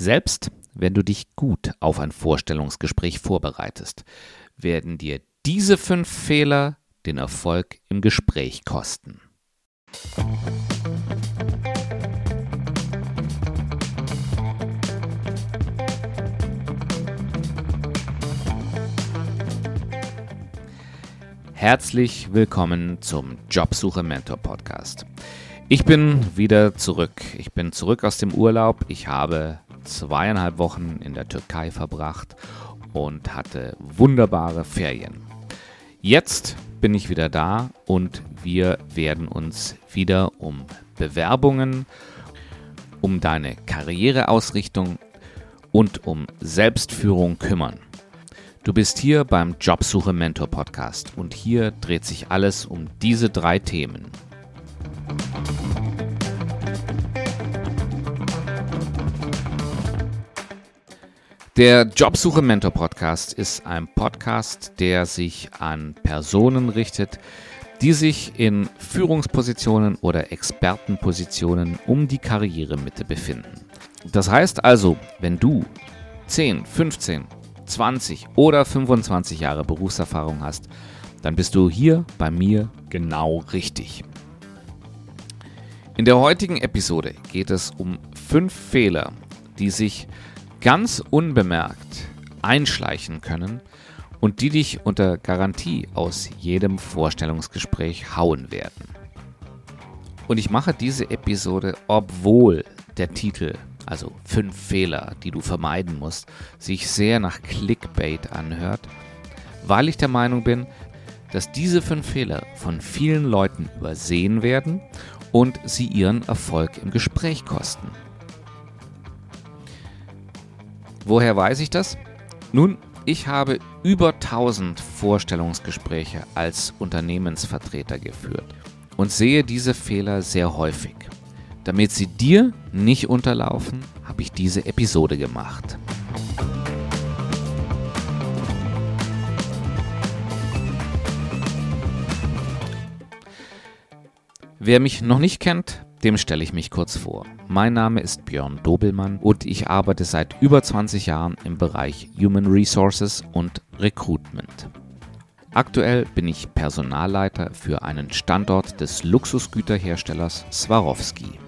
Selbst wenn du dich gut auf ein Vorstellungsgespräch vorbereitest, werden dir diese fünf Fehler den Erfolg im Gespräch kosten. Herzlich willkommen zum Jobsuche Mentor Podcast. Ich bin wieder zurück. Ich bin zurück aus dem Urlaub. Ich habe zweieinhalb Wochen in der Türkei verbracht und hatte wunderbare Ferien. Jetzt bin ich wieder da und wir werden uns wieder um Bewerbungen, um deine Karriereausrichtung und um Selbstführung kümmern. Du bist hier beim Jobsuche Mentor Podcast und hier dreht sich alles um diese drei Themen. Der Jobsuche Mentor Podcast ist ein Podcast, der sich an Personen richtet, die sich in Führungspositionen oder Expertenpositionen um die Karrieremitte befinden. Das heißt also, wenn du 10, 15, 20 oder 25 Jahre Berufserfahrung hast, dann bist du hier bei mir genau richtig. In der heutigen Episode geht es um fünf Fehler, die sich ganz unbemerkt einschleichen können und die dich unter Garantie aus jedem Vorstellungsgespräch hauen werden. Und ich mache diese Episode, obwohl der Titel, also fünf Fehler, die du vermeiden musst, sich sehr nach Clickbait anhört, weil ich der Meinung bin, dass diese fünf Fehler von vielen Leuten übersehen werden und sie ihren Erfolg im Gespräch kosten. Woher weiß ich das? Nun, ich habe über 1000 Vorstellungsgespräche als Unternehmensvertreter geführt und sehe diese Fehler sehr häufig. Damit sie dir nicht unterlaufen, habe ich diese Episode gemacht. Wer mich noch nicht kennt, dem stelle ich mich kurz vor. Mein Name ist Björn Dobelmann und ich arbeite seit über 20 Jahren im Bereich Human Resources und Recruitment. Aktuell bin ich Personalleiter für einen Standort des Luxusgüterherstellers Swarovski.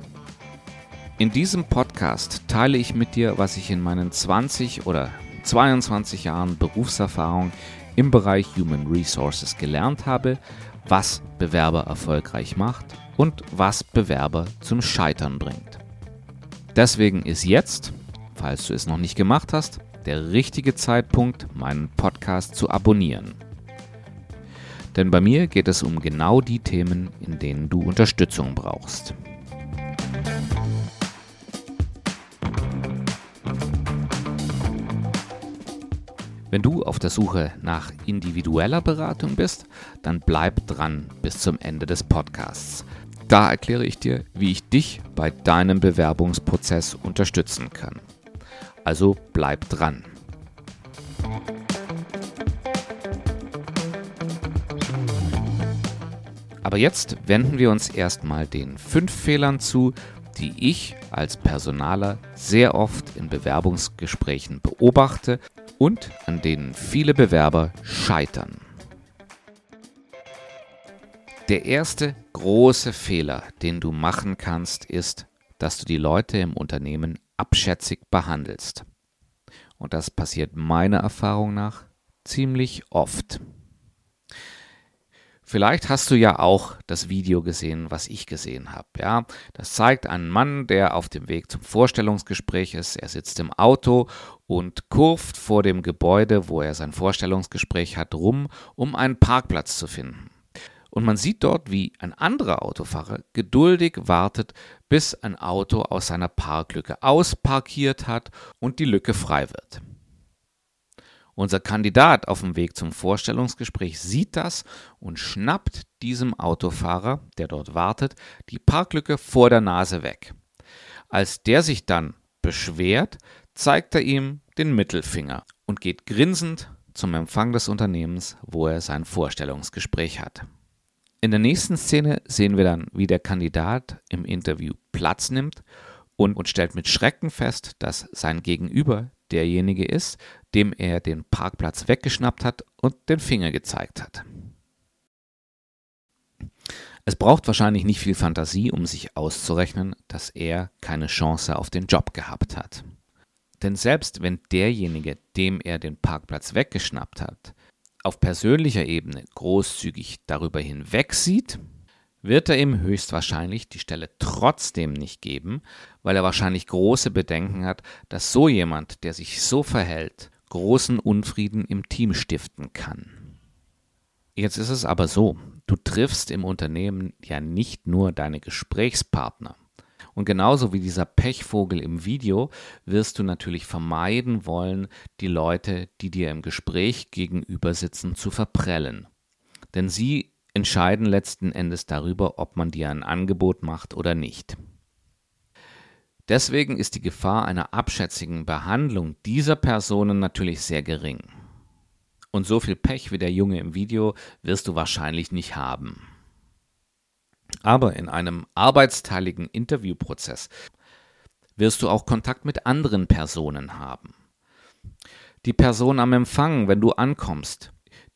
In diesem Podcast teile ich mit dir, was ich in meinen 20 oder 22 Jahren Berufserfahrung im Bereich Human Resources gelernt habe, was Bewerber erfolgreich macht und was Bewerber zum Scheitern bringt. Deswegen ist jetzt, falls du es noch nicht gemacht hast, der richtige Zeitpunkt, meinen Podcast zu abonnieren. Denn bei mir geht es um genau die Themen, in denen du Unterstützung brauchst. Wenn du auf der Suche nach individueller Beratung bist, dann bleib dran bis zum Ende des Podcasts. Da erkläre ich dir, wie ich dich bei deinem Bewerbungsprozess unterstützen kann. Also bleib dran. Aber jetzt wenden wir uns erstmal den fünf Fehlern zu, die ich als Personaler sehr oft in Bewerbungsgesprächen beobachte und an denen viele Bewerber scheitern. Der erste große Fehler, den du machen kannst, ist, dass du die Leute im Unternehmen abschätzig behandelst. Und das passiert meiner Erfahrung nach ziemlich oft. Vielleicht hast du ja auch das Video gesehen, was ich gesehen habe. Ja, das zeigt einen Mann, der auf dem Weg zum Vorstellungsgespräch ist. Er sitzt im Auto und kurft vor dem Gebäude, wo er sein Vorstellungsgespräch hat, rum, um einen Parkplatz zu finden. Und man sieht dort, wie ein anderer Autofahrer geduldig wartet, bis ein Auto aus seiner Parklücke ausparkiert hat und die Lücke frei wird. Unser Kandidat auf dem Weg zum Vorstellungsgespräch sieht das und schnappt diesem Autofahrer, der dort wartet, die Parklücke vor der Nase weg. Als der sich dann beschwert, zeigt er ihm den Mittelfinger und geht grinsend zum Empfang des Unternehmens, wo er sein Vorstellungsgespräch hat. In der nächsten Szene sehen wir dann, wie der Kandidat im Interview Platz nimmt und, und stellt mit Schrecken fest, dass sein Gegenüber derjenige ist, dem er den Parkplatz weggeschnappt hat und den Finger gezeigt hat. Es braucht wahrscheinlich nicht viel Fantasie, um sich auszurechnen, dass er keine Chance auf den Job gehabt hat. Denn selbst wenn derjenige, dem er den Parkplatz weggeschnappt hat, auf persönlicher Ebene großzügig darüber hinwegsieht, wird er ihm höchstwahrscheinlich die Stelle trotzdem nicht geben, weil er wahrscheinlich große Bedenken hat, dass so jemand, der sich so verhält, großen Unfrieden im Team stiften kann. Jetzt ist es aber so, du triffst im Unternehmen ja nicht nur deine Gesprächspartner. Und genauso wie dieser Pechvogel im Video wirst du natürlich vermeiden wollen, die Leute, die dir im Gespräch gegenüber sitzen, zu verprellen. Denn sie entscheiden letzten Endes darüber, ob man dir ein Angebot macht oder nicht. Deswegen ist die Gefahr einer abschätzigen Behandlung dieser Personen natürlich sehr gering. Und so viel Pech wie der Junge im Video wirst du wahrscheinlich nicht haben. Aber in einem arbeitsteiligen Interviewprozess wirst du auch Kontakt mit anderen Personen haben. Die Person am Empfang, wenn du ankommst,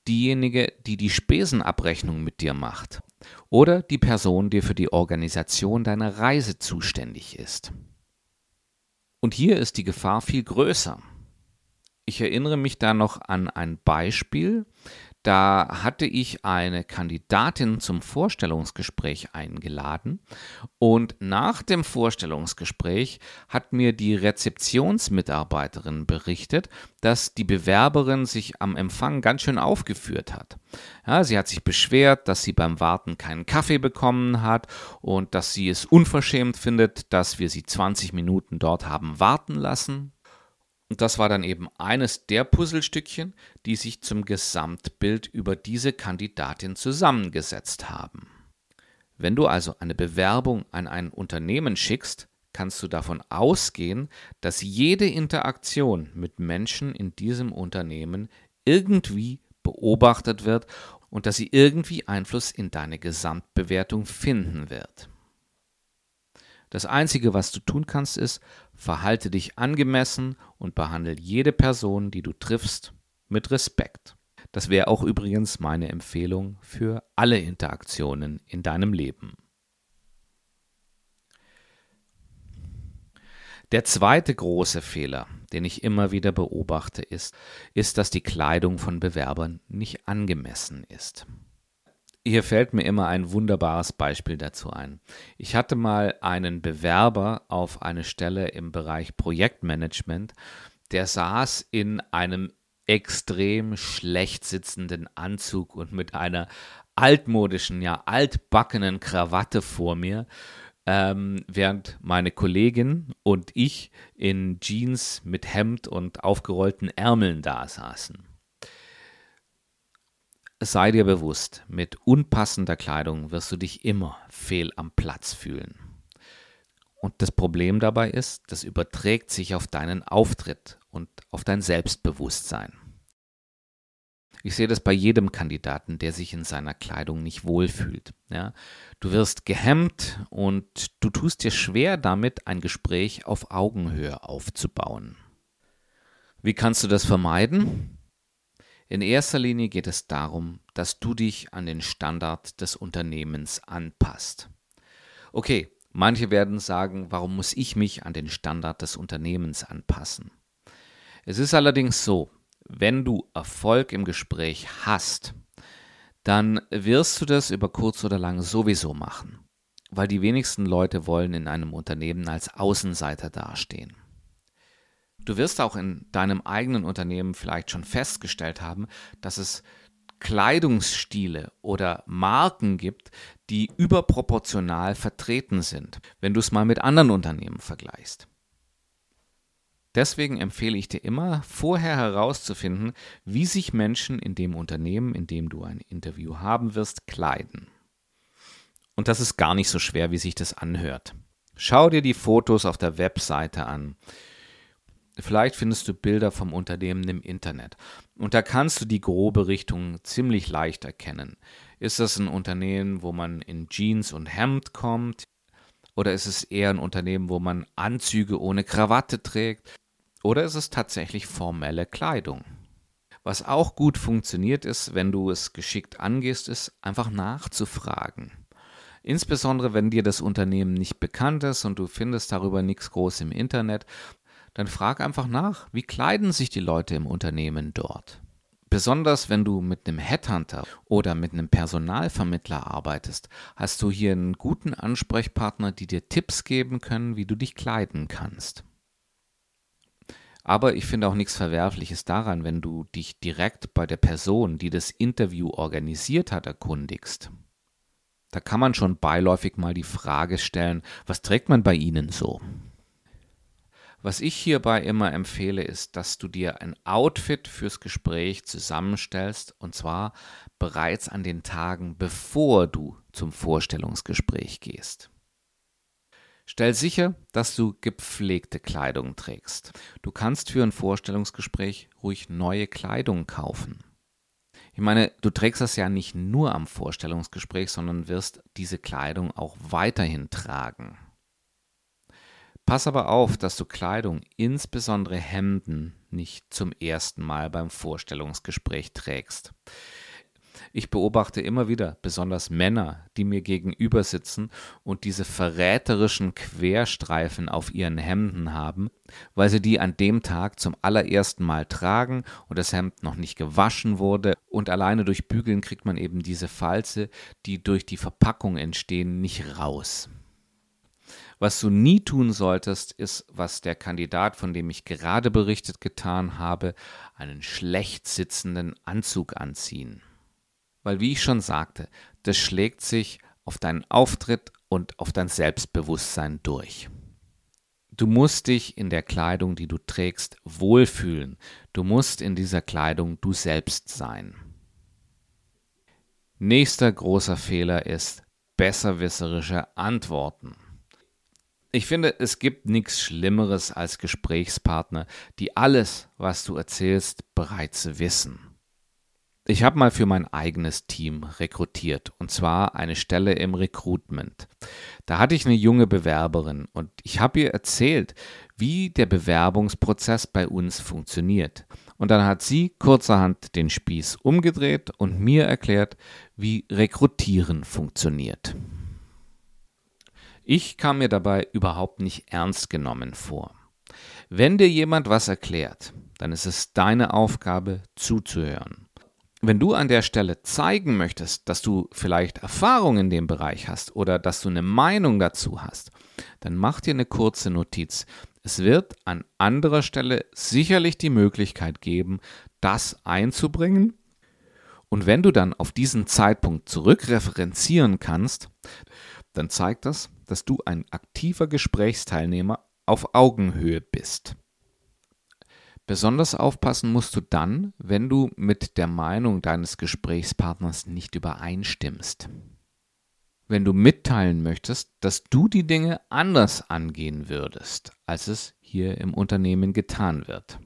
diejenige, die die Spesenabrechnung mit dir macht oder die Person, die für die Organisation deiner Reise zuständig ist. Und hier ist die Gefahr viel größer. Ich erinnere mich da noch an ein Beispiel, da hatte ich eine Kandidatin zum Vorstellungsgespräch eingeladen und nach dem Vorstellungsgespräch hat mir die Rezeptionsmitarbeiterin berichtet, dass die Bewerberin sich am Empfang ganz schön aufgeführt hat. Ja, sie hat sich beschwert, dass sie beim Warten keinen Kaffee bekommen hat und dass sie es unverschämt findet, dass wir sie 20 Minuten dort haben warten lassen. Und das war dann eben eines der Puzzlestückchen, die sich zum Gesamtbild über diese Kandidatin zusammengesetzt haben. Wenn du also eine Bewerbung an ein Unternehmen schickst, kannst du davon ausgehen, dass jede Interaktion mit Menschen in diesem Unternehmen irgendwie beobachtet wird und dass sie irgendwie Einfluss in deine Gesamtbewertung finden wird. Das Einzige, was du tun kannst, ist, verhalte dich angemessen und behandle jede Person, die du triffst, mit Respekt. Das wäre auch übrigens meine Empfehlung für alle Interaktionen in deinem Leben. Der zweite große Fehler, den ich immer wieder beobachte, ist, ist, dass die Kleidung von Bewerbern nicht angemessen ist. Hier fällt mir immer ein wunderbares Beispiel dazu ein. Ich hatte mal einen Bewerber auf eine Stelle im Bereich Projektmanagement, der saß in einem extrem schlecht sitzenden Anzug und mit einer altmodischen, ja altbackenen Krawatte vor mir, ähm, während meine Kollegin und ich in Jeans mit Hemd und aufgerollten Ärmeln da saßen sei dir bewusst, mit unpassender Kleidung wirst du dich immer fehl am Platz fühlen. Und das Problem dabei ist, das überträgt sich auf deinen Auftritt und auf dein Selbstbewusstsein. Ich sehe das bei jedem Kandidaten, der sich in seiner Kleidung nicht wohlfühlt. Ja, du wirst gehemmt und du tust dir schwer damit, ein Gespräch auf Augenhöhe aufzubauen. Wie kannst du das vermeiden? In erster Linie geht es darum, dass du dich an den Standard des Unternehmens anpasst. Okay, manche werden sagen, warum muss ich mich an den Standard des Unternehmens anpassen? Es ist allerdings so, wenn du Erfolg im Gespräch hast, dann wirst du das über kurz oder lang sowieso machen, weil die wenigsten Leute wollen in einem Unternehmen als Außenseiter dastehen. Du wirst auch in deinem eigenen Unternehmen vielleicht schon festgestellt haben, dass es Kleidungsstile oder Marken gibt, die überproportional vertreten sind, wenn du es mal mit anderen Unternehmen vergleichst. Deswegen empfehle ich dir immer, vorher herauszufinden, wie sich Menschen in dem Unternehmen, in dem du ein Interview haben wirst, kleiden. Und das ist gar nicht so schwer, wie sich das anhört. Schau dir die Fotos auf der Webseite an. Vielleicht findest du Bilder vom Unternehmen im Internet. Und da kannst du die grobe Richtung ziemlich leicht erkennen. Ist das ein Unternehmen, wo man in Jeans und Hemd kommt? Oder ist es eher ein Unternehmen, wo man Anzüge ohne Krawatte trägt? Oder ist es tatsächlich formelle Kleidung? Was auch gut funktioniert ist, wenn du es geschickt angehst, ist einfach nachzufragen. Insbesondere wenn dir das Unternehmen nicht bekannt ist und du findest darüber nichts groß im Internet, dann frag einfach nach, wie kleiden sich die Leute im Unternehmen dort. Besonders wenn du mit einem Headhunter oder mit einem Personalvermittler arbeitest, hast du hier einen guten Ansprechpartner, die dir Tipps geben können, wie du dich kleiden kannst. Aber ich finde auch nichts Verwerfliches daran, wenn du dich direkt bei der Person, die das Interview organisiert hat, erkundigst. Da kann man schon beiläufig mal die Frage stellen, was trägt man bei Ihnen so? Was ich hierbei immer empfehle, ist, dass du dir ein Outfit fürs Gespräch zusammenstellst und zwar bereits an den Tagen, bevor du zum Vorstellungsgespräch gehst. Stell sicher, dass du gepflegte Kleidung trägst. Du kannst für ein Vorstellungsgespräch ruhig neue Kleidung kaufen. Ich meine, du trägst das ja nicht nur am Vorstellungsgespräch, sondern wirst diese Kleidung auch weiterhin tragen. Pass aber auf, dass du Kleidung, insbesondere Hemden, nicht zum ersten Mal beim Vorstellungsgespräch trägst. Ich beobachte immer wieder, besonders Männer, die mir gegenüber sitzen und diese verräterischen Querstreifen auf ihren Hemden haben, weil sie die an dem Tag zum allerersten Mal tragen und das Hemd noch nicht gewaschen wurde und alleine durch Bügeln kriegt man eben diese Falze, die durch die Verpackung entstehen, nicht raus. Was du nie tun solltest, ist, was der Kandidat, von dem ich gerade berichtet getan habe, einen schlecht sitzenden Anzug anziehen. Weil, wie ich schon sagte, das schlägt sich auf deinen Auftritt und auf dein Selbstbewusstsein durch. Du musst dich in der Kleidung, die du trägst, wohlfühlen. Du musst in dieser Kleidung du selbst sein. Nächster großer Fehler ist besserwisserische Antworten. Ich finde, es gibt nichts Schlimmeres als Gesprächspartner, die alles, was du erzählst, bereits wissen. Ich habe mal für mein eigenes Team rekrutiert, und zwar eine Stelle im Recruitment. Da hatte ich eine junge Bewerberin und ich habe ihr erzählt, wie der Bewerbungsprozess bei uns funktioniert. Und dann hat sie kurzerhand den Spieß umgedreht und mir erklärt, wie Rekrutieren funktioniert. Ich kam mir dabei überhaupt nicht ernst genommen vor. Wenn dir jemand was erklärt, dann ist es deine Aufgabe zuzuhören. Wenn du an der Stelle zeigen möchtest, dass du vielleicht Erfahrung in dem Bereich hast oder dass du eine Meinung dazu hast, dann mach dir eine kurze Notiz. Es wird an anderer Stelle sicherlich die Möglichkeit geben, das einzubringen. Und wenn du dann auf diesen Zeitpunkt zurückreferenzieren kannst, dann zeigt das, dass du ein aktiver Gesprächsteilnehmer auf Augenhöhe bist. Besonders aufpassen musst du dann, wenn du mit der Meinung deines Gesprächspartners nicht übereinstimmst. Wenn du mitteilen möchtest, dass du die Dinge anders angehen würdest, als es hier im Unternehmen getan wird.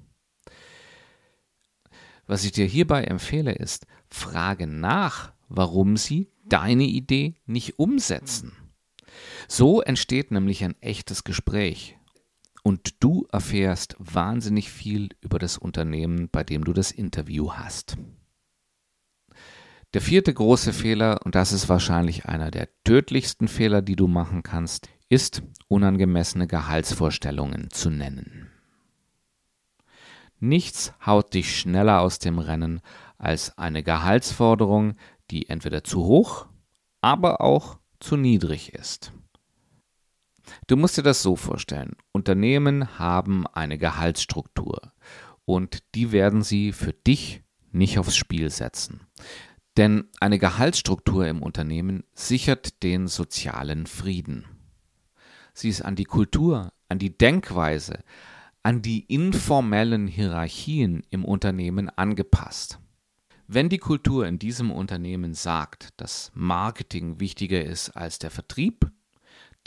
Was ich dir hierbei empfehle, ist, frage nach, warum sie deine Idee nicht umsetzen. So entsteht nämlich ein echtes Gespräch und du erfährst wahnsinnig viel über das Unternehmen, bei dem du das Interview hast. Der vierte große Fehler, und das ist wahrscheinlich einer der tödlichsten Fehler, die du machen kannst, ist unangemessene Gehaltsvorstellungen zu nennen. Nichts haut dich schneller aus dem Rennen als eine Gehaltsforderung, die entweder zu hoch, aber auch zu niedrig ist. Du musst dir das so vorstellen. Unternehmen haben eine Gehaltsstruktur und die werden sie für dich nicht aufs Spiel setzen. Denn eine Gehaltsstruktur im Unternehmen sichert den sozialen Frieden. Sie ist an die Kultur, an die Denkweise, an die informellen Hierarchien im Unternehmen angepasst. Wenn die Kultur in diesem Unternehmen sagt, dass Marketing wichtiger ist als der Vertrieb,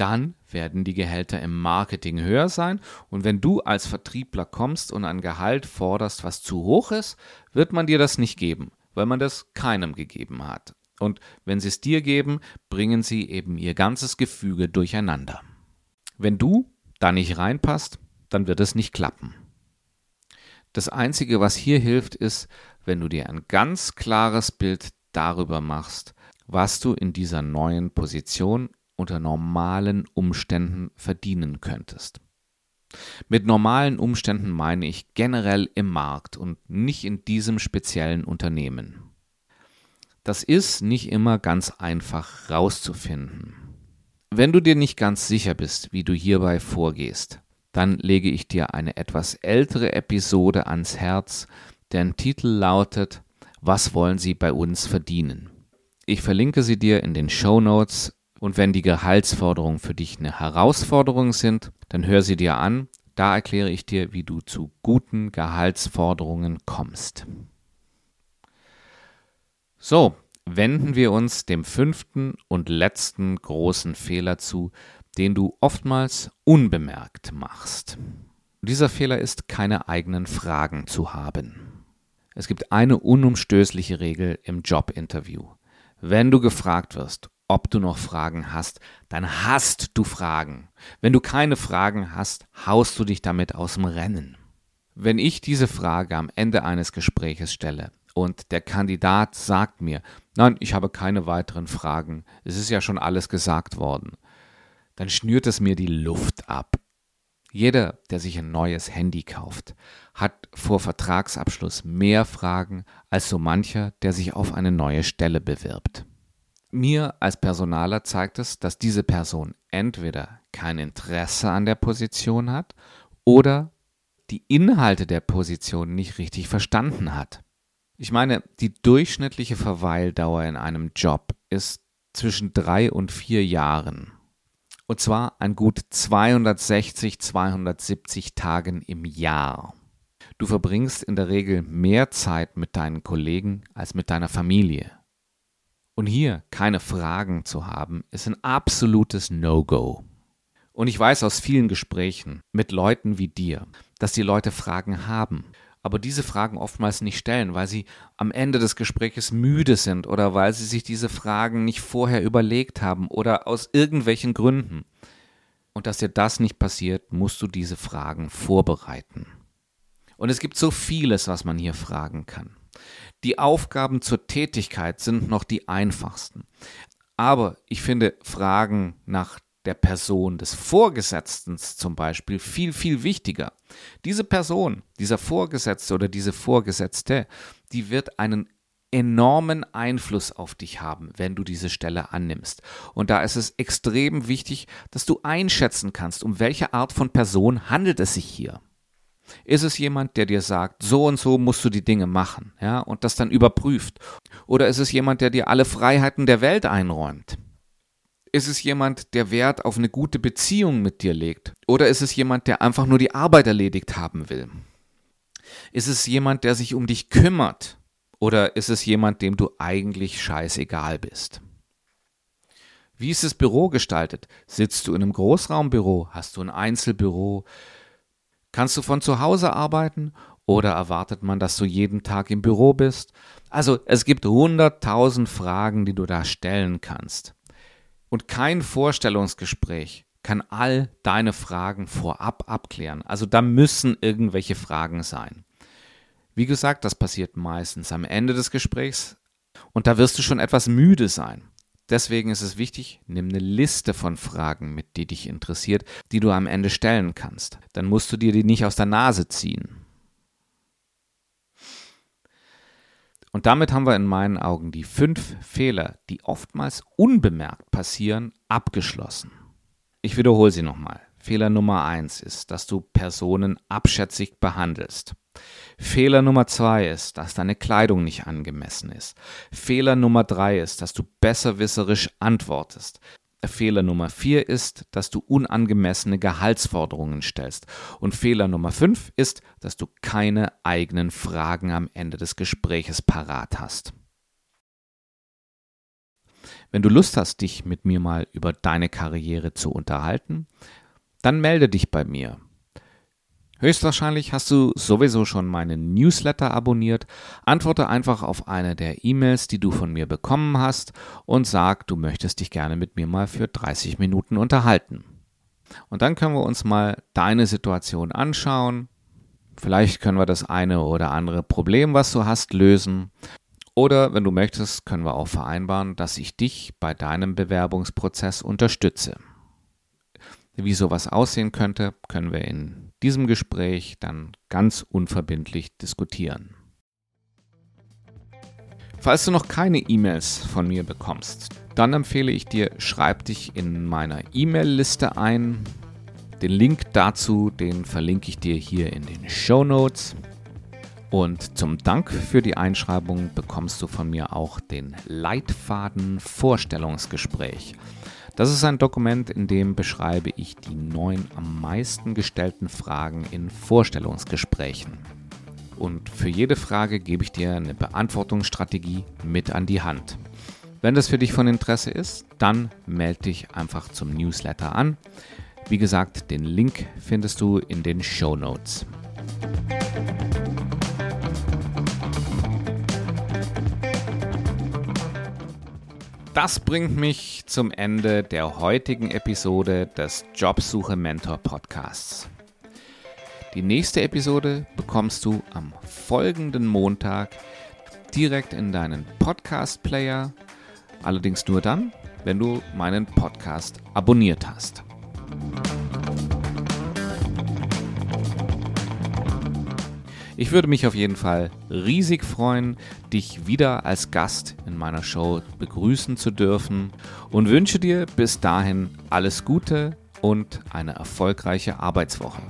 dann werden die Gehälter im Marketing höher sein. Und wenn du als Vertriebler kommst und ein Gehalt forderst, was zu hoch ist, wird man dir das nicht geben, weil man das keinem gegeben hat. Und wenn sie es dir geben, bringen sie eben ihr ganzes Gefüge durcheinander. Wenn du da nicht reinpasst, dann wird es nicht klappen. Das Einzige, was hier hilft, ist, wenn du dir ein ganz klares Bild darüber machst, was du in dieser neuen Position unter normalen Umständen verdienen könntest. Mit normalen Umständen meine ich generell im Markt und nicht in diesem speziellen Unternehmen. Das ist nicht immer ganz einfach rauszufinden. Wenn du dir nicht ganz sicher bist, wie du hierbei vorgehst, dann lege ich dir eine etwas ältere Episode ans Herz, deren Titel lautet Was wollen Sie bei uns verdienen? Ich verlinke sie dir in den Show Notes und wenn die Gehaltsforderungen für dich eine Herausforderung sind, dann hör sie dir an. Da erkläre ich dir, wie du zu guten Gehaltsforderungen kommst. So, wenden wir uns dem fünften und letzten großen Fehler zu, den du oftmals unbemerkt machst. Dieser Fehler ist, keine eigenen Fragen zu haben. Es gibt eine unumstößliche Regel im Jobinterview. Wenn du gefragt wirst, ob du noch Fragen hast, dann hast du Fragen. Wenn du keine Fragen hast, haust du dich damit aus dem Rennen. Wenn ich diese Frage am Ende eines Gespräches stelle und der Kandidat sagt mir, nein, ich habe keine weiteren Fragen, es ist ja schon alles gesagt worden, dann schnürt es mir die Luft ab. Jeder, der sich ein neues Handy kauft, hat vor Vertragsabschluss mehr Fragen als so mancher, der sich auf eine neue Stelle bewirbt. Mir als Personaler zeigt es, dass diese Person entweder kein Interesse an der Position hat oder die Inhalte der Position nicht richtig verstanden hat. Ich meine, die durchschnittliche Verweildauer in einem Job ist zwischen drei und vier Jahren. Und zwar an gut 260, 270 Tagen im Jahr. Du verbringst in der Regel mehr Zeit mit deinen Kollegen als mit deiner Familie. Und hier keine Fragen zu haben, ist ein absolutes No-Go. Und ich weiß aus vielen Gesprächen mit Leuten wie dir, dass die Leute Fragen haben, aber diese Fragen oftmals nicht stellen, weil sie am Ende des Gespräches müde sind oder weil sie sich diese Fragen nicht vorher überlegt haben oder aus irgendwelchen Gründen. Und dass dir das nicht passiert, musst du diese Fragen vorbereiten. Und es gibt so vieles, was man hier fragen kann. Die Aufgaben zur Tätigkeit sind noch die einfachsten. Aber ich finde Fragen nach der Person des Vorgesetzten zum Beispiel viel, viel wichtiger. Diese Person, dieser Vorgesetzte oder diese Vorgesetzte, die wird einen enormen Einfluss auf dich haben, wenn du diese Stelle annimmst. Und da ist es extrem wichtig, dass du einschätzen kannst, um welche Art von Person handelt es sich hier. Ist es jemand, der dir sagt, so und so musst du die Dinge machen, ja, und das dann überprüft? Oder ist es jemand, der dir alle Freiheiten der Welt einräumt? Ist es jemand, der Wert auf eine gute Beziehung mit dir legt? Oder ist es jemand, der einfach nur die Arbeit erledigt haben will? Ist es jemand, der sich um dich kümmert? Oder ist es jemand, dem du eigentlich scheißegal bist? Wie ist das Büro gestaltet? Sitzt du in einem Großraumbüro? Hast du ein Einzelbüro? Kannst du von zu Hause arbeiten oder erwartet man, dass du jeden Tag im Büro bist? Also es gibt hunderttausend Fragen, die du da stellen kannst. Und kein Vorstellungsgespräch kann all deine Fragen vorab abklären. Also da müssen irgendwelche Fragen sein. Wie gesagt, das passiert meistens am Ende des Gesprächs und da wirst du schon etwas müde sein. Deswegen ist es wichtig, nimm eine Liste von Fragen mit, die dich interessiert, die du am Ende stellen kannst. Dann musst du dir die nicht aus der Nase ziehen. Und damit haben wir in meinen Augen die fünf Fehler, die oftmals unbemerkt passieren, abgeschlossen. Ich wiederhole sie nochmal. Fehler Nummer eins ist, dass du Personen abschätzig behandelst. Fehler Nummer zwei ist, dass deine Kleidung nicht angemessen ist. Fehler Nummer drei ist, dass du besserwisserisch antwortest. Fehler Nummer vier ist, dass du unangemessene Gehaltsforderungen stellst. Und Fehler Nummer fünf ist, dass du keine eigenen Fragen am Ende des Gespräches parat hast. Wenn du Lust hast, dich mit mir mal über deine Karriere zu unterhalten, dann melde dich bei mir. Höchstwahrscheinlich hast du sowieso schon meinen Newsletter abonniert. Antworte einfach auf eine der E-Mails, die du von mir bekommen hast und sag, du möchtest dich gerne mit mir mal für 30 Minuten unterhalten. Und dann können wir uns mal deine Situation anschauen. Vielleicht können wir das eine oder andere Problem, was du hast, lösen. Oder wenn du möchtest, können wir auch vereinbaren, dass ich dich bei deinem Bewerbungsprozess unterstütze. Wie sowas aussehen könnte, können wir in diesem Gespräch dann ganz unverbindlich diskutieren. Falls du noch keine E-Mails von mir bekommst, dann empfehle ich dir, schreib dich in meiner E-Mail-Liste ein. Den Link dazu, den verlinke ich dir hier in den Show Notes. Und zum Dank für die Einschreibung bekommst du von mir auch den Leitfaden Vorstellungsgespräch. Das ist ein Dokument, in dem beschreibe ich die neun am meisten gestellten Fragen in Vorstellungsgesprächen und für jede Frage gebe ich dir eine Beantwortungsstrategie mit an die Hand. Wenn das für dich von Interesse ist, dann melde dich einfach zum Newsletter an. Wie gesagt, den Link findest du in den Show Notes. Das bringt mich zum Ende der heutigen Episode des Jobsuche Mentor Podcasts. Die nächste Episode bekommst du am folgenden Montag direkt in deinen Podcast-Player. Allerdings nur dann, wenn du meinen Podcast abonniert hast. Ich würde mich auf jeden Fall riesig freuen, dich wieder als Gast in meiner Show begrüßen zu dürfen und wünsche dir bis dahin alles Gute und eine erfolgreiche Arbeitswoche.